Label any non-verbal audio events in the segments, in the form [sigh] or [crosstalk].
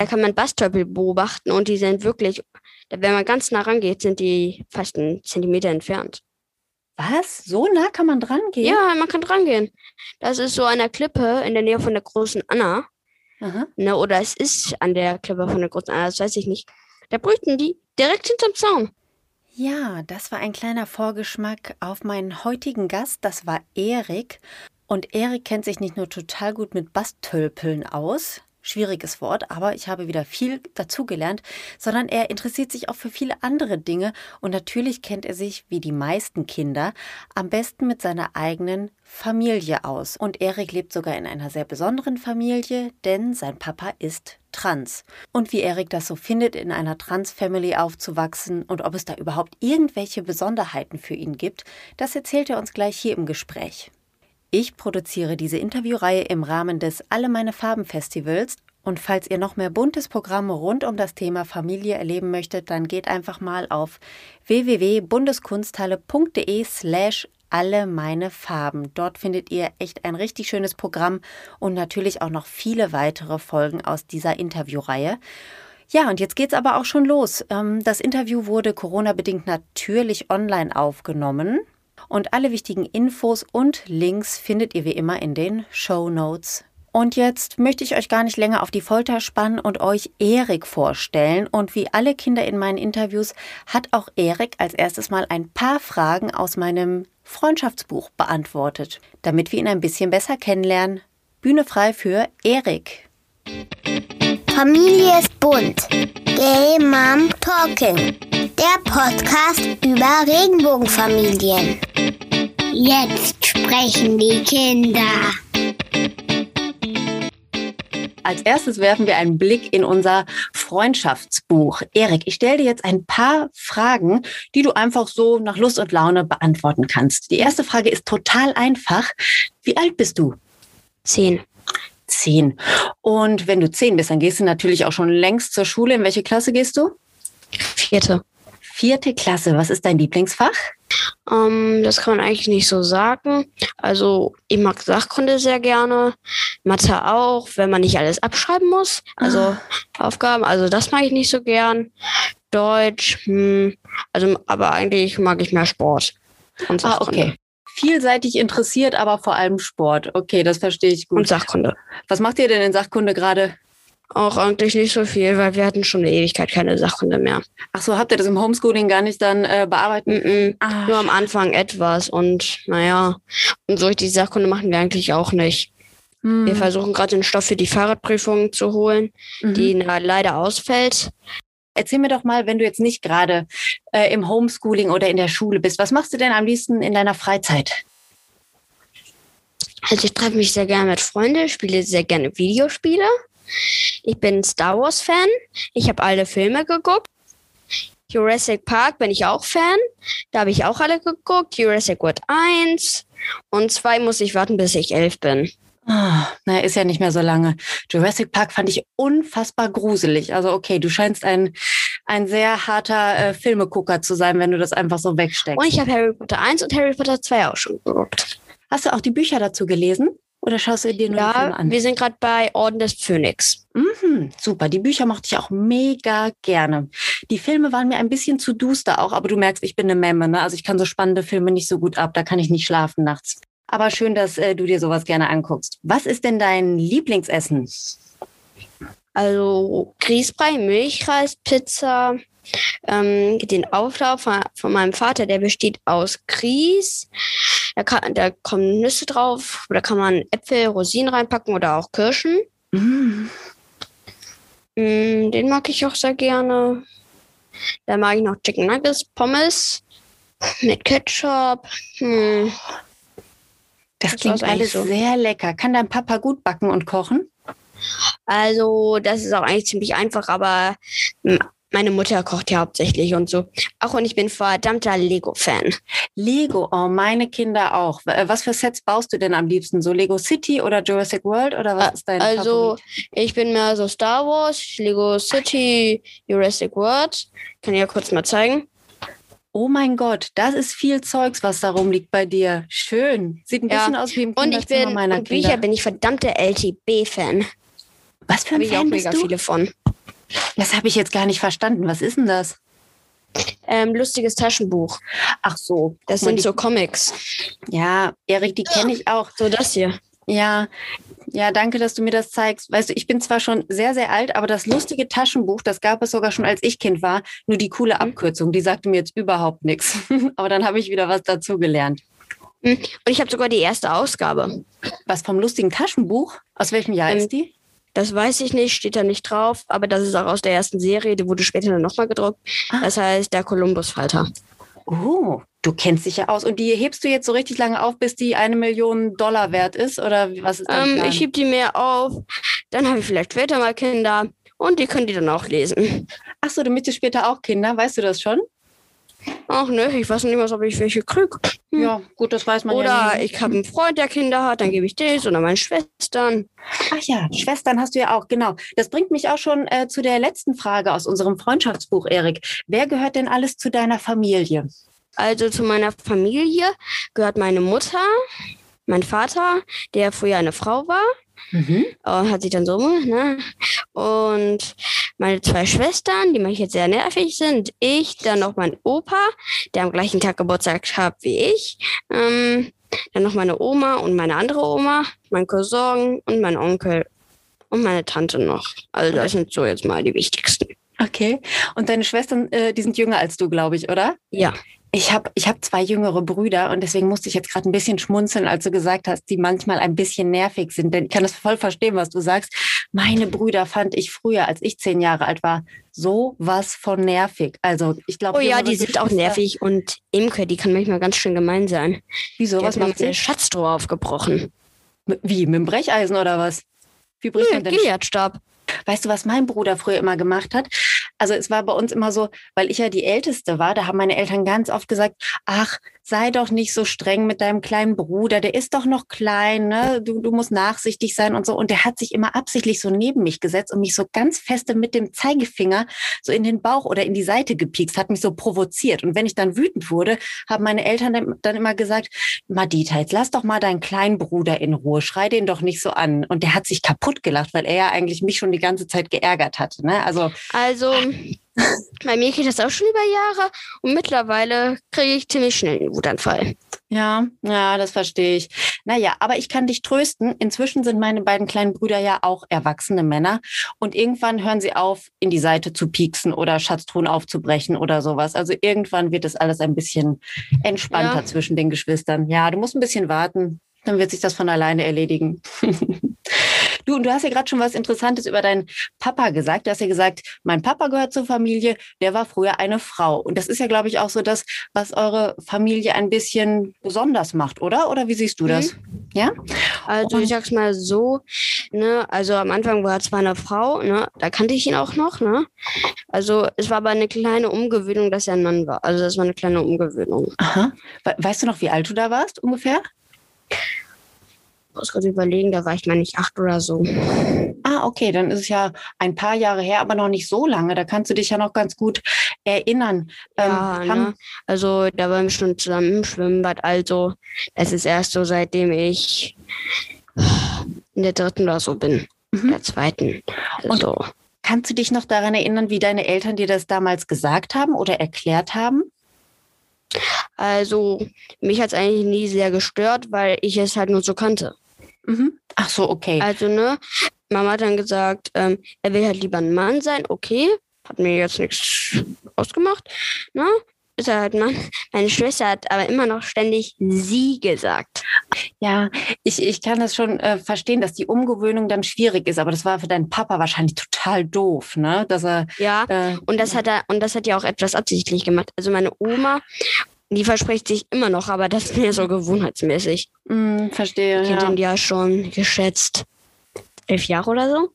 Da kann man Bastörpel beobachten und die sind wirklich, wenn man ganz nah rangeht, sind die fast einen Zentimeter entfernt. Was? So nah kann man dran gehen? Ja, man kann dran gehen. Das ist so an der Klippe in der Nähe von der großen Anna. Aha. Ne, oder es ist an der Klippe von der großen Anna, das weiß ich nicht. Da brüten die direkt hinterm Zaun. Ja, das war ein kleiner Vorgeschmack auf meinen heutigen Gast. Das war Erik. Und Erik kennt sich nicht nur total gut mit Bastölpeln aus, schwieriges Wort, aber ich habe wieder viel dazugelernt, sondern er interessiert sich auch für viele andere Dinge und natürlich kennt er sich, wie die meisten Kinder, am besten mit seiner eigenen Familie aus. Und Erik lebt sogar in einer sehr besonderen Familie, denn sein Papa ist trans. Und wie Erik das so findet, in einer Trans-Family aufzuwachsen und ob es da überhaupt irgendwelche Besonderheiten für ihn gibt, das erzählt er uns gleich hier im Gespräch. Ich produziere diese Interviewreihe im Rahmen des Alle meine Farben Festivals und falls ihr noch mehr buntes Programm rund um das Thema Familie erleben möchtet, dann geht einfach mal auf www.bundeskunsthalle.de slash alle meine Farben. Dort findet ihr echt ein richtig schönes Programm und natürlich auch noch viele weitere Folgen aus dieser Interviewreihe. Ja, und jetzt geht's aber auch schon los. Ähm, das Interview wurde Corona-bedingt natürlich online aufgenommen. Und alle wichtigen Infos und Links findet ihr wie immer in den Show Notes. Und jetzt möchte ich euch gar nicht länger auf die Folter spannen und euch Erik vorstellen. Und wie alle Kinder in meinen Interviews hat auch Erik als erstes mal ein paar Fragen aus meinem Freundschaftsbuch beantwortet, damit wir ihn ein bisschen besser kennenlernen. Bühne frei für Erik. Familie ist bunt. Gay Mom Talking. Der Podcast über Regenbogenfamilien. Jetzt sprechen die Kinder. Als erstes werfen wir einen Blick in unser Freundschaftsbuch. Erik, ich stelle dir jetzt ein paar Fragen, die du einfach so nach Lust und Laune beantworten kannst. Die erste Frage ist total einfach. Wie alt bist du? Zehn. Zehn. Und wenn du zehn bist, dann gehst du natürlich auch schon längst zur Schule. In welche Klasse gehst du? Vierte. Vierte Klasse. Was ist dein Lieblingsfach? Ähm, das kann man eigentlich nicht so sagen. Also ich mag Sachkunde sehr gerne, Mathe auch, wenn man nicht alles abschreiben muss. Also Ah. Aufgaben, also das mag ich nicht so gern. Deutsch, hm, also aber eigentlich mag ich mehr Sport. Und Ah, okay. Vielseitig interessiert, aber vor allem Sport. Okay, das verstehe ich Und gut. Sachkunde. Was macht ihr denn in Sachkunde gerade? Auch eigentlich nicht so viel, weil wir hatten schon eine Ewigkeit keine Sachkunde mehr. Ach so, habt ihr das im Homeschooling gar nicht dann äh, bearbeiten? Mm Ah, Nur am Anfang etwas und naja, und so die Sachkunde machen wir eigentlich auch nicht. hm, Wir versuchen gerade den Stoff für die Fahrradprüfung zu holen, mhm. die na, leider ausfällt. Erzähl mir doch mal, wenn du jetzt nicht gerade äh, im Homeschooling oder in der Schule bist, was machst du denn am liebsten in deiner Freizeit? Also ich treffe mich sehr gerne mit Freunden, spiele sehr gerne Videospiele. Ich bin Star Wars Fan. Ich habe alle Filme geguckt. Jurassic Park bin ich auch Fan. Da habe ich auch alle geguckt. Jurassic World 1 und 2 muss ich warten, bis ich elf bin. Ah, naja, ist ja nicht mehr so lange. Jurassic Park fand ich unfassbar gruselig. Also okay, du scheinst ein, ein sehr harter äh, Filmegucker zu sein, wenn du das einfach so wegsteckst. Und ich habe Harry Potter 1 und Harry Potter 2 auch schon geguckt. Hast du auch die Bücher dazu gelesen? Oder schaust du dir nur Ja, an? wir sind gerade bei Orden des Phönix. Mhm, super, die Bücher mochte ich auch mega gerne. Die Filme waren mir ein bisschen zu duster auch, aber du merkst, ich bin eine Memme, ne? Also ich kann so spannende Filme nicht so gut ab, da kann ich nicht schlafen nachts. Aber schön, dass äh, du dir sowas gerne anguckst. Was ist denn dein Lieblingsessen? Also Grießbrei, Milchreis, Pizza. Ähm, den Auflauf von, von meinem Vater, der besteht aus Grieß. Da, kann, da kommen Nüsse drauf. Da kann man Äpfel, Rosinen reinpacken oder auch Kirschen. Mm, Mm, den mag ich auch sehr gerne. Dann mag ich noch Chicken Nuggets, Pommes mit Ketchup. Hm. das Das klingt alles so. sehr lecker. Kann dein Papa gut backen und kochen? Also, das ist auch eigentlich ziemlich einfach, aber mm, meine Mutter kocht ja hauptsächlich und so. Auch und ich bin verdammter Lego-Fan. Lego, oh, meine Kinder auch. Äh, Was für Sets baust du denn am liebsten? So Lego City oder Jurassic World oder was ist dein Also, Favorit? ich bin mehr so Star Wars, Lego City, Jurassic World. Kann ich ja kurz mal zeigen. Oh mein Gott, das ist viel Zeugs, was da rumliegt bei dir. Schön. Sieht ein Ja, bisschen aus wie im Und ich Kinderzimmer bin, meiner und Kinder. Bücher bin ich verdammter LTB-Fan. was für ein ich auch Fan bist mega du? viele von. Das habe ich jetzt gar nicht verstanden. Was ist denn das? Ähm, lustiges Taschenbuch. Ach so. Das sind die- so Comics. Ja, Erik, die kenne ich auch. So das hier. Ja, ja, danke, dass du mir das zeigst. Weißt du, ich bin zwar schon sehr, sehr alt, aber das lustige Taschenbuch, das gab es sogar schon, als ich Kind war. Nur die coole Mhm. Abkürzung, die sagte mir jetzt überhaupt nichts. [laughs] Aber dann habe ich wieder was dazugelernt. Und ich habe sogar die erste Ausgabe. Was vom lustigen Taschenbuch? Aus welchem Jahr Ähm, ist die? Das weiß ich nicht, steht da nicht drauf, aber das ist auch aus der ersten Serie, die wurde später dann nochmal gedruckt. Ah. Das heißt der Kolumbus-Falter. Oh, du kennst dich ja aus. Und die hebst du jetzt so richtig lange auf, bis die eine Million Dollar wert ist? Oder was ist Ähm, ich heb die mehr auf, dann habe ich vielleicht später mal Kinder und die können die dann auch lesen. Ach so, du möchtest später auch Kinder, weißt du das schon? Ach ne, ich weiß nicht mal, ob ich welche krieg. Hm. Ja, gut, das weiß man ja Oder ich habe einen Freund, der Kinder hat, dann gebe ich das oder meine Schwestern. Ach ja, Schwestern hast du ja auch, genau. Das bringt mich auch schon äh, zu der letzten Frage aus unserem Freundschaftsbuch, Erik. Wer gehört denn alles zu deiner Familie? Also zu meiner Familie gehört meine Mutter, mein Vater, der früher eine Frau war, Mhm. äh, hat sich dann so, ne? Und meine zwei Schwestern, die manchmal jetzt sehr nervig sind, ich, dann noch mein Opa, der am gleichen Tag Geburtstag hat wie ich, ähm, dann noch meine Oma und meine andere Oma, mein Cousin und mein Onkel und meine Tante noch. Also das sind so jetzt mal die wichtigsten. Okay. Und deine Schwestern, äh, die sind jünger als du, glaube ich, oder? Ja. Ich habe ich hab zwei jüngere Brüder und deswegen musste ich jetzt gerade ein bisschen schmunzeln, als du gesagt hast, die manchmal ein bisschen nervig sind. Denn ich kann das voll verstehen, was du sagst. Meine Brüder fand ich früher, als ich zehn Jahre alt war, so was von nervig. Also ich glaube, Oh ja, die sind auch nervig und Imke, die kann manchmal ganz schön gemein sein. Wieso? Die Was macht sie? Schatztruhe aufgebrochen. Wie? Mit dem Brecheisen oder was? Wie bricht man Hm, denn Gileadstab. Weißt du, was mein Bruder früher immer gemacht hat? Also es war bei uns immer so, weil ich ja die Älteste war, da haben meine Eltern ganz oft gesagt, ach, sei doch nicht so streng mit deinem kleinen Bruder, der ist doch noch klein, ne? du, du musst nachsichtig sein und so. Und der hat sich immer absichtlich so neben mich gesetzt und mich so ganz feste mit dem Zeigefinger so in den Bauch oder in die Seite gepiekst, hat mich so provoziert. Und wenn ich dann wütend wurde, haben meine Eltern dann- immer gesagt, Madita, jetzt lass doch mal deinen kleinen Bruder in Ruhe, schrei den doch nicht so an. Und der hat sich kaputt gelacht, weil er ja eigentlich mich schon die ganze Zeit geärgert hatte. Ne? Also Also, [laughs] bei mir geht das auch schon über Jahre und mittlerweile kriege ich ziemlich schnell einen Wutanfall. ja, ja, das verstehe ich. Naja, aber ich kann dich trösten. Inzwischen sind meine beiden kleinen Brüder ja auch erwachsene Männer. Und irgendwann hören sie auf, in die Seite zu pieksen oder Schatztruhen aufzubrechen oder sowas. Also irgendwann wird das alles ein bisschen entspannter Ja. zwischen den Geschwistern. Ja, du musst ein bisschen warten. Dann wird sich das von alleine erledigen. [laughs] Du, und du hast ja gerade schon was Interessantes über deinen Papa gesagt. Du hast ja gesagt, mein Papa gehört zur Familie, der war früher eine Frau. Und das ist ja, glaube ich, auch so das, was eure Familie ein bisschen besonders macht, oder? Oder wie siehst du das? Ja? Also, Und- ich sag's mal so, ne, also am Anfang war er zwar eine Frau, ne, da kannte ich ihn auch noch, ne. Also, es war aber eine kleine Umgewöhnung, dass er ein Mann war. Also, das war eine kleine Umgewöhnung. Aha. We weißt du noch, wie alt du da warst ungefähr? Muss gerade überlegen, da war ich mal nicht acht oder so. Ah, okay, dann ist es ja ein paar Jahre her, aber noch nicht so lange. Da kannst du dich ja noch ganz gut erinnern. Ja, Ähm, ne? Also da waren wir schon zusammen im Schwimmbad. Also das ist erst so, seitdem ich in der dritten oder so bin. Mhm. Der zweiten. Und- Also, Kannst du dich noch daran erinnern, wie deine Eltern dir das damals gesagt haben oder erklärt haben? also mich hat es eigentlich nie sehr gestört, weil ich es halt nur so kannte. Mhm. Ach so, okay. Also, ne, Mama hat dann gesagt, ähm, er will halt lieber ein Mann sein, okay. Hat mir jetzt nichts ausgemacht. Ne? Ist er halt Mann. Meine Schwester hat aber immer noch ständig sie gesagt. Ja, ich, ich kann das schon äh, verstehen, dass die Umgewöhnung dann schwierig ist, aber das war für deinen Papa wahrscheinlich total doof, ne? Dass er Ja. äh, Und das hat er, und das hat er auch etwas absichtlich gemacht. Also meine Oma, die verspricht sich immer noch, aber das ist mehr so gewohnheitsmäßig. mh, verstehe. Die Kind Ja. sind ja schon geschätzt elf Jahre oder so.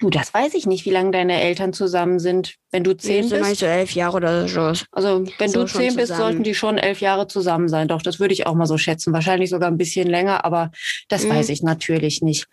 Du, das weiß ich nicht, wie lange deine Eltern zusammen sind. Wenn du zehn sind bist, so elf Jahre oder so. also wenn so du zehn bist, zusammen. sollten die schon elf Jahre zusammen sein. Doch, das würde ich auch mal so schätzen. Wahrscheinlich sogar ein bisschen länger, aber das Mhm. weiß ich natürlich nicht.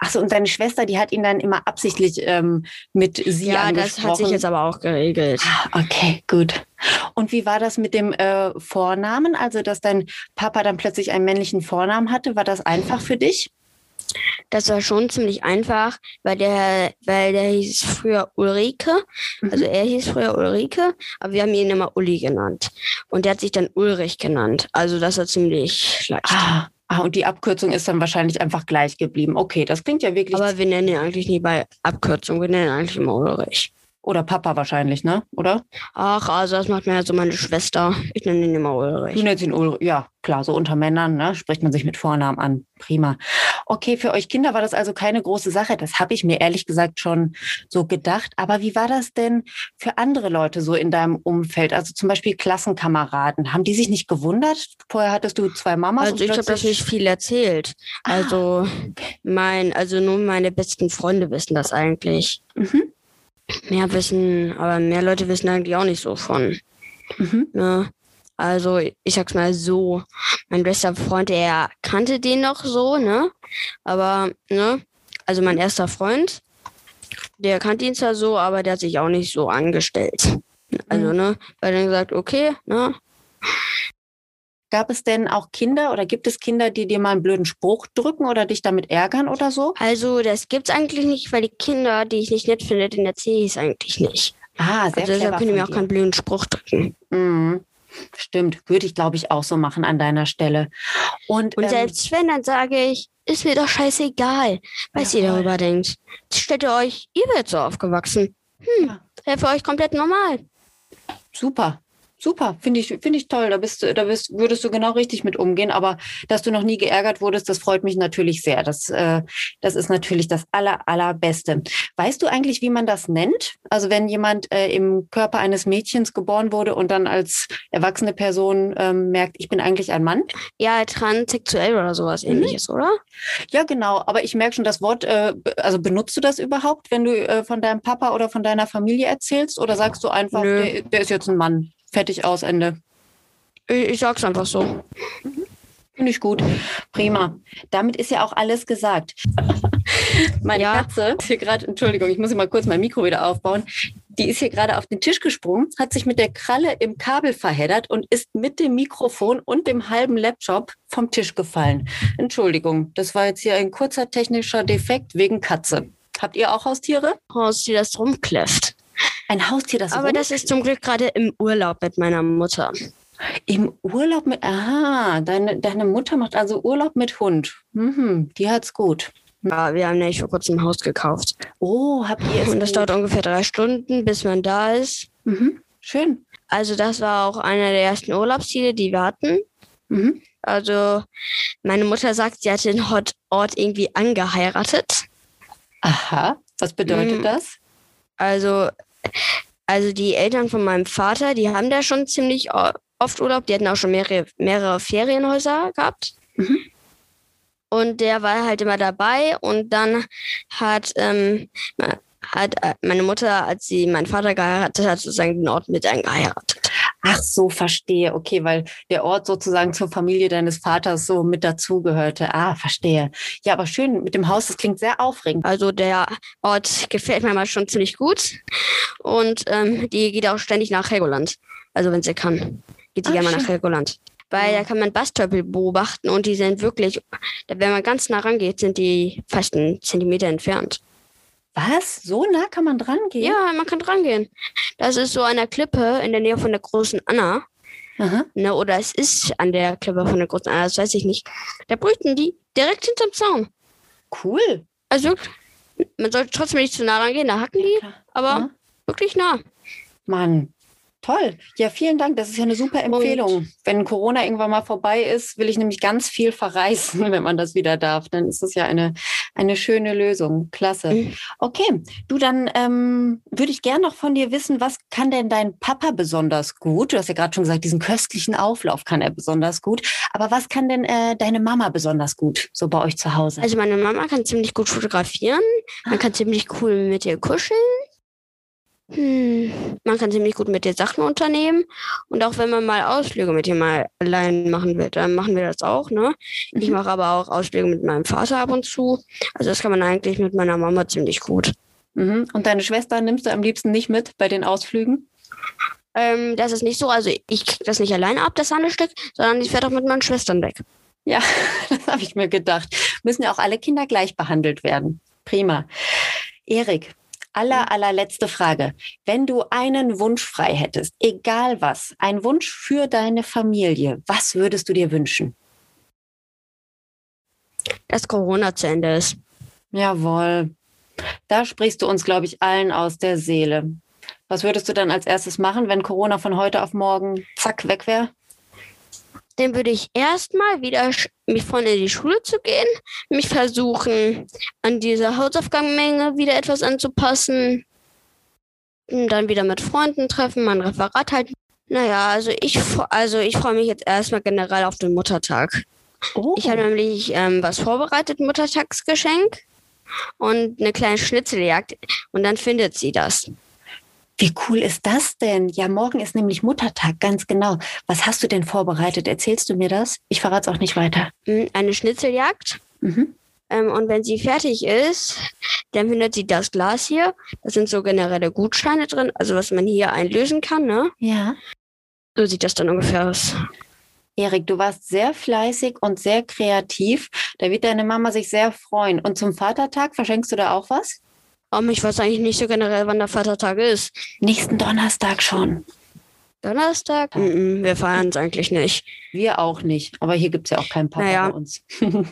Ach so, und deine Schwester, die hat ihn dann immer absichtlich ähm, mit sie Ja, das angesprochen. hat sich jetzt aber auch geregelt. Ah, Okay, gut. Und wie war das mit dem äh, Vornamen? Also, dass dein Papa dann plötzlich einen männlichen Vornamen hatte, war das einfach für dich? Das war schon ziemlich einfach, weil der, weil der hieß früher Ulrike. Also er hieß früher Ulrike, aber wir haben ihn immer Uli genannt. Und der hat sich dann Ulrich genannt. Also das war ziemlich leicht. Ah, ah, und die Abkürzung ist dann wahrscheinlich einfach gleich geblieben. Okay, das klingt ja wirklich. Aber wir nennen ihn eigentlich nie bei Abkürzung, wir nennen ihn eigentlich immer Ulrich. Oder Papa wahrscheinlich, ne? Oder? Ach, also das macht mir ja so meine Schwester. Ich nenne ihn immer Ulrich. Du nennst ihn Ulrich. Ja, klar, so unter Männern, ne? Spricht man sich mit Vornamen an. Prima. Okay, für euch Kinder war das also keine große Sache. Das habe ich mir ehrlich gesagt schon so gedacht. Aber wie war das denn für andere Leute so in deinem Umfeld? Also zum Beispiel Klassenkameraden. Haben die sich nicht gewundert? Vorher hattest du zwei Mamas. Also ich habe das nicht viel erzählt. Ah. Also mein, also nur meine besten Freunde wissen das eigentlich. Mhm. Mehr wissen, aber mehr Leute wissen eigentlich auch nicht so von. Mhm. Ne? Also ich sag's mal so, mein bester Freund, der kannte den noch so, ne? Aber, ne? Also mein erster Freund, der kannte ihn zwar so, aber der hat sich auch nicht so angestellt. Also, Mhm. ne? Weil er dann gesagt, okay, ne? Gab es denn auch Kinder oder gibt es Kinder, die dir mal einen blöden Spruch drücken oder dich damit ärgern oder so? Also das gibt's eigentlich nicht, weil die Kinder, die ich nicht nett finde, den erzähle ich es eigentlich nicht. Ah, sehr Also deshalb können mir auch keinen blöden Spruch drücken. Mhm. Stimmt, würde ich glaube ich auch so machen an deiner Stelle. Und, Und ähm, selbst wenn, dann sage ich, ist mir doch scheißegal, was ihr Jawohl. darüber denkt. Stellt ihr euch, ihr werdet so aufgewachsen. Hm, Ja. wäre für euch komplett normal. Super. Super, finde ich, finde ich toll. Da bist du, da bist, würdest du genau richtig mit umgehen. Aber dass du noch nie geärgert wurdest, das freut mich natürlich sehr. Das, äh, das ist natürlich das aller, allerbeste. Weißt du eigentlich, wie man das nennt? Also wenn jemand äh, im Körper eines Mädchens geboren wurde und dann als erwachsene Person ähm, merkt, ich bin eigentlich ein Mann? Ja, transsexuell oder sowas Mhm. ähnliches, oder? Ja, genau. Aber ich merke schon das Wort, äh, also benutzt du das überhaupt, wenn du äh, von deinem Papa oder von deiner Familie erzählst? Oder sagst du einfach, der, der ist jetzt ein Mann? Fertig aus, Ende. Ich, ich sag's einfach so. Finde ich gut. Prima. Damit ist ja auch alles gesagt. [laughs] Meine Ja. Katze ist hier gerade, Entschuldigung, ich muss hier mal kurz mein Mikro wieder aufbauen. Die ist hier gerade auf den Tisch gesprungen, hat sich mit der Kralle im Kabel verheddert und ist mit dem Mikrofon und dem halben Laptop vom Tisch gefallen. Entschuldigung, das war jetzt hier ein kurzer technischer Defekt wegen Katze. Habt ihr auch Haustiere? Haustier, das rumkläfft. Ein Haustier, das Aber das ist zum Glück gerade im Urlaub mit meiner Mutter. im Urlaub mit. Aha, deine, deine Mutter macht also Urlaub mit Hund. Mhm, die hat's gut. Ja, wir haben nämlich vor kurzem ein Haus gekauft. Oh, habt ihr es Und das dauert ungefähr drei Stunden, bis man da ist. Mhm. Schön. Also das war auch einer der ersten Urlaubsziele, die wir hatten. Mhm. Also meine Mutter sagt, sie hat den Hot Ort irgendwie angeheiratet. Aha. Was bedeutet Mm. das? Also, also die Eltern von meinem Vater, die haben da schon ziemlich oft Urlaub. Die hatten auch schon mehrere, mehrere Ferienhäuser gehabt. Mhm. Und der war halt immer dabei. Und dann hat, ähm, hat äh, meine Mutter, als sie meinen Vater geheiratet hat, sozusagen den Ort mit eingeheiratet. Ach so, verstehe. Okay, weil der Ort sozusagen zur Familie deines Vaters so mit dazugehörte. Ah, verstehe. Ja, aber schön mit dem Haus, das klingt sehr aufregend. Also der Ort gefällt mir mal schon ziemlich gut. Und ähm, die geht auch ständig nach Helgoland. Also wenn sie kann, geht sie Ah, gerne mal nach Helgoland. Weil Ja. da kann man Bastörpel beobachten und die sind wirklich, wenn man ganz nah rangeht, sind die fast einen Zentimeter entfernt. Was? So nah kann man dran gehen? Ja, man kann rangehen. Das ist so an der Klippe in der Nähe von der großen Anna. Aha. Ne, oder es ist an der Klippe von der großen Anna, das weiß ich nicht. Da brüten die direkt hinterm Zaun. Cool. Also man sollte trotzdem nicht zu nah rangehen, da hacken die, aber Ja. wirklich nah. Mann. Toll. Ja, vielen Dank. Das ist ja eine super Empfehlung. Wenn Corona irgendwann mal vorbei ist, will ich nämlich ganz viel verreisen, [laughs] wenn man das wieder darf. Dann ist es ja eine, eine schöne Lösung. Klasse. Mhm. Okay, du, dann ähm, würde ich gern noch von dir wissen, was kann denn dein Papa besonders gut? Du hast ja gerade schon gesagt, diesen köstlichen Auflauf kann er besonders gut. Aber was kann denn äh, deine Mama besonders gut, so bei euch zu Hause? Also meine Mama kann ziemlich gut fotografieren. Man kann ziemlich cool mit ihr kuscheln. Hm. Man kann ziemlich gut mit ihr Sachen unternehmen. Und auch wenn man mal Ausflüge mit ihr mal allein machen will, dann machen wir das auch, ne? Ich Mhm. mache aber auch Ausflüge mit meinem Vater ab und zu. Also das kann man eigentlich mit meiner Mama ziemlich gut. Mhm. Und deine Schwester nimmst du am liebsten nicht mit bei den Ausflügen? Ähm, das ist nicht so, also ich krieg das nicht alleine ab, das Sandestück, sondern ich fährt auch mit meinen Schwestern weg. Ja, [laughs] das habe ich mir gedacht. Müssen ja auch alle Kinder gleich behandelt werden. Prima. Erik, aller, allerletzte Frage. Wenn du einen Wunsch frei hättest, egal was, ein Wunsch für deine Familie, was würdest du dir wünschen? Dass Corona zu Ende ist. Jawohl. Da sprichst du uns, glaube ich, allen aus der Seele. Was würdest du dann als erstes machen, wenn Corona von heute auf morgen zack weg wäre? Dann würde ich erstmal wieder mich vorne in die Schule zu gehen, mich versuchen, an diese Hausaufgabenmenge wieder etwas anzupassen, und dann wieder mit Freunden treffen, mein Referat halten. Naja, also ich, also ich freue mich jetzt erstmal generell auf den Muttertag. Oh. Ich habe nämlich ähm, was vorbereitet, Muttertagsgeschenk und eine kleine Schnitzeljagd und dann findet sie das. Wie cool ist das denn? Ja, morgen ist nämlich Muttertag, ganz genau. Was hast du denn vorbereitet? Erzählst du mir das? Ich verrate es auch nicht weiter. Hm, eine Schnitzeljagd. Mhm. Ähm, und wenn sie fertig ist, dann findet sie das Glas hier. Da sind so generelle Gutscheine drin, also was man hier einlösen kann, ne? Ja. So sieht das dann ungefähr aus. Erik, du warst sehr fleißig und sehr kreativ. Da wird deine Mama sich sehr freuen. Und zum Vatertag verschenkst du da auch was? Um, ich weiß eigentlich nicht so generell, wann der Vatertag ist. Nächsten Donnerstag schon. Donnerstag? Mm -mm, wir feiern es eigentlich nicht. Wir auch nicht. Aber hier gibt es ja auch keinen Papa naja. bei uns. [laughs]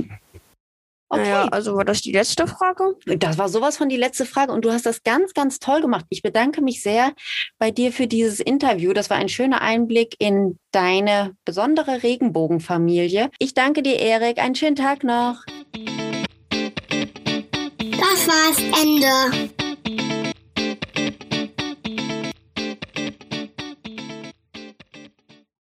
Okay. Naja, also war das die letzte Frage? Das war sowas von die letzte Frage und du hast das ganz, ganz toll gemacht. Ich bedanke mich sehr bei dir für dieses Interview. Das war ein schöner Einblick in deine besondere Regenbogenfamilie. Ich danke dir, Erik. Einen schönen Tag noch. War's Ende.